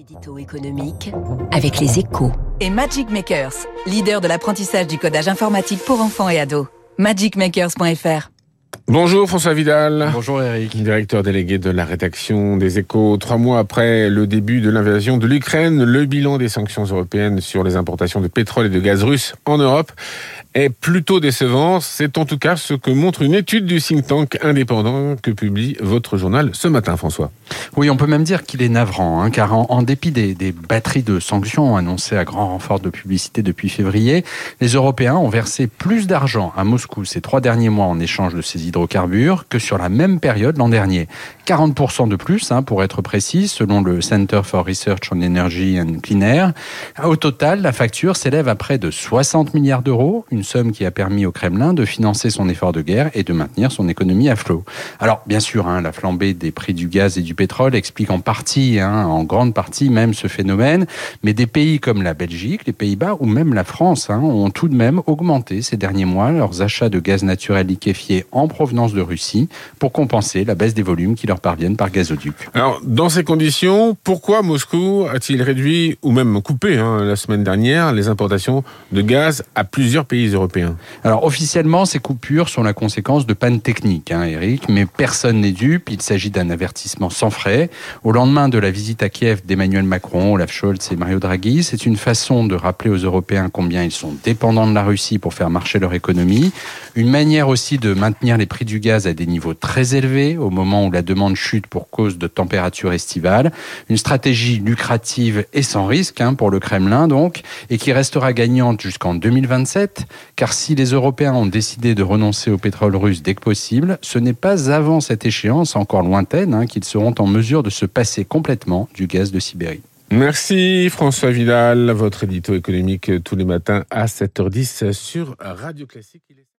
L'édito économique avec les échos. Et Magic Makers, leader de l'apprentissage du codage informatique pour enfants et ados. magicmakers.fr Bonjour François Vidal. Bonjour Eric. Directeur délégué de la rédaction des échos. Trois mois après le début de l'invasion de l'Ukraine, le bilan des sanctions européennes sur les importations de pétrole et de gaz russe en Europe est plutôt décevant. C'est en tout cas ce que montre une étude du think tank indépendant que publie votre journal ce matin, François. Oui, on peut même dire qu'il est navrant, hein, car en, dépit des, des, batteries de sanctions annoncées à grand renfort de publicité depuis février, les Européens ont versé plus d'argent à Moscou ces trois derniers mois en échange de ces hydrocarbures que sur la même période l'an dernier. 40% de plus, hein, pour être précis, selon le Center for Research on Energy and Clean Air. Au total, la facture s'élève à près de 60 milliards d'euros, une somme qui a permis au Kremlin de financer son effort de guerre et de maintenir son économie à flot. Alors, bien sûr, hein, la flambée des prix du gaz et du pétrole explique en partie, hein, en grande partie même ce phénomène, mais des pays comme la Belgique, les Pays-Bas ou même la France hein, ont tout de même augmenté ces derniers mois leurs achats de gaz naturel liquéfié en provenance de Russie pour compenser la baisse des volumes qui leur parviennent par gazoduc. Alors, dans ces conditions, pourquoi Moscou a-t-il réduit ou même coupé la semaine dernière les importations de gaz à plusieurs Alors, officiellement, ces coupures sont la conséquence de pannes techniques, hein, Eric, mais personne n'est dupe. Il s'agit d'un avertissement sans frais. Au lendemain de la visite à Kiev d'Emmanuel Macron, Olaf Scholz et Mario Draghi, c'est une façon de rappeler aux Européens combien ils sont dépendants de la Russie pour faire marcher leur économie. Une manière aussi de maintenir les prix du gaz à des niveaux très élevés au moment où la demande chute pour cause de température estivale. Une stratégie lucrative et sans risque hein, pour le Kremlin donc, et qui restera gagnante jusqu'en 2027, car si les Européens ont décidé de renoncer au pétrole russe dès que possible, ce n'est pas avant cette échéance encore lointaine hein, qu'ils seront en mesure de se passer complètement du gaz de Sibérie. Merci François Vidal, votre édito économique tous les matins à 7h10 sur Radio Classique.